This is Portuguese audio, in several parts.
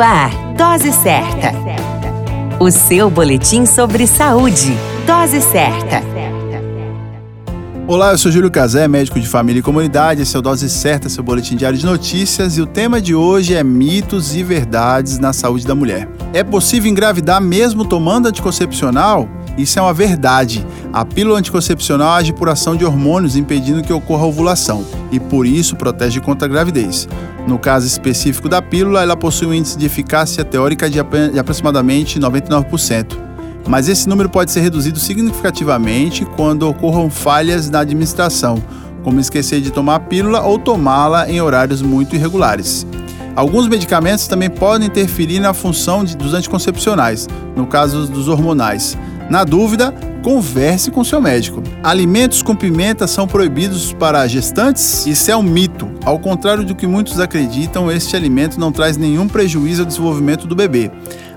Ar, Dose Certa. O seu boletim sobre saúde. Dose Certa. Olá, eu sou Júlio Cazé, médico de família e comunidade. Esse é o Dose Certa, seu boletim diário de notícias. E o tema de hoje é mitos e verdades na saúde da mulher. É possível engravidar mesmo tomando anticoncepcional? Isso é uma verdade. A pílula anticoncepcional age por ação de hormônios impedindo que ocorra ovulação e por isso protege contra a gravidez. No caso específico da pílula, ela possui um índice de eficácia teórica de aproximadamente 99%. Mas esse número pode ser reduzido significativamente quando ocorram falhas na administração, como esquecer de tomar a pílula ou tomá-la em horários muito irregulares. Alguns medicamentos também podem interferir na função de, dos anticoncepcionais, no caso dos hormonais. Na dúvida, converse com seu médico. Alimentos com pimenta são proibidos para gestantes? Isso é um mito. Ao contrário do que muitos acreditam, este alimento não traz nenhum prejuízo ao desenvolvimento do bebê.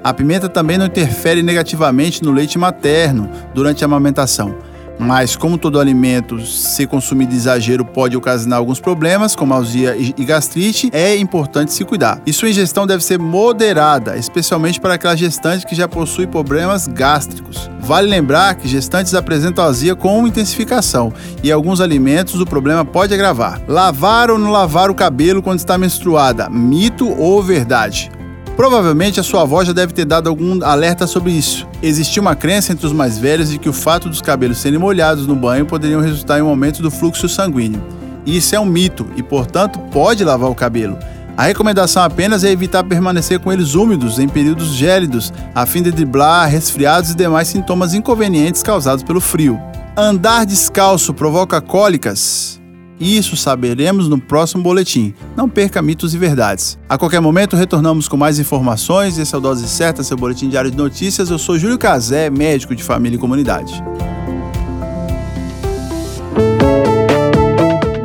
A pimenta também não interfere negativamente no leite materno durante a amamentação. Mas, como todo alimento, se consumido exagero pode ocasionar alguns problemas, como azia e gastrite, é importante se cuidar. E sua ingestão deve ser moderada, especialmente para aquela gestante que já possui problemas gástricos. Vale lembrar que gestantes apresentam azia com intensificação e alguns alimentos o problema pode agravar. Lavar ou não lavar o cabelo quando está menstruada, mito ou verdade? Provavelmente a sua avó já deve ter dado algum alerta sobre isso. Existia uma crença entre os mais velhos de que o fato dos cabelos serem molhados no banho poderiam resultar em um aumento do fluxo sanguíneo. Isso é um mito e, portanto, pode lavar o cabelo. A recomendação apenas é evitar permanecer com eles úmidos em períodos gélidos, a fim de driblar resfriados e demais sintomas inconvenientes causados pelo frio. Andar descalço provoca cólicas? Isso saberemos no próximo boletim. Não perca mitos e verdades. A qualquer momento retornamos com mais informações. Esse é o Dose Certa, seu boletim diário de notícias. Eu sou Júlio Cazé, médico de família e comunidade.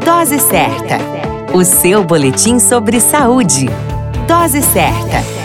Dose Certa, o seu boletim sobre saúde. Dose Certa.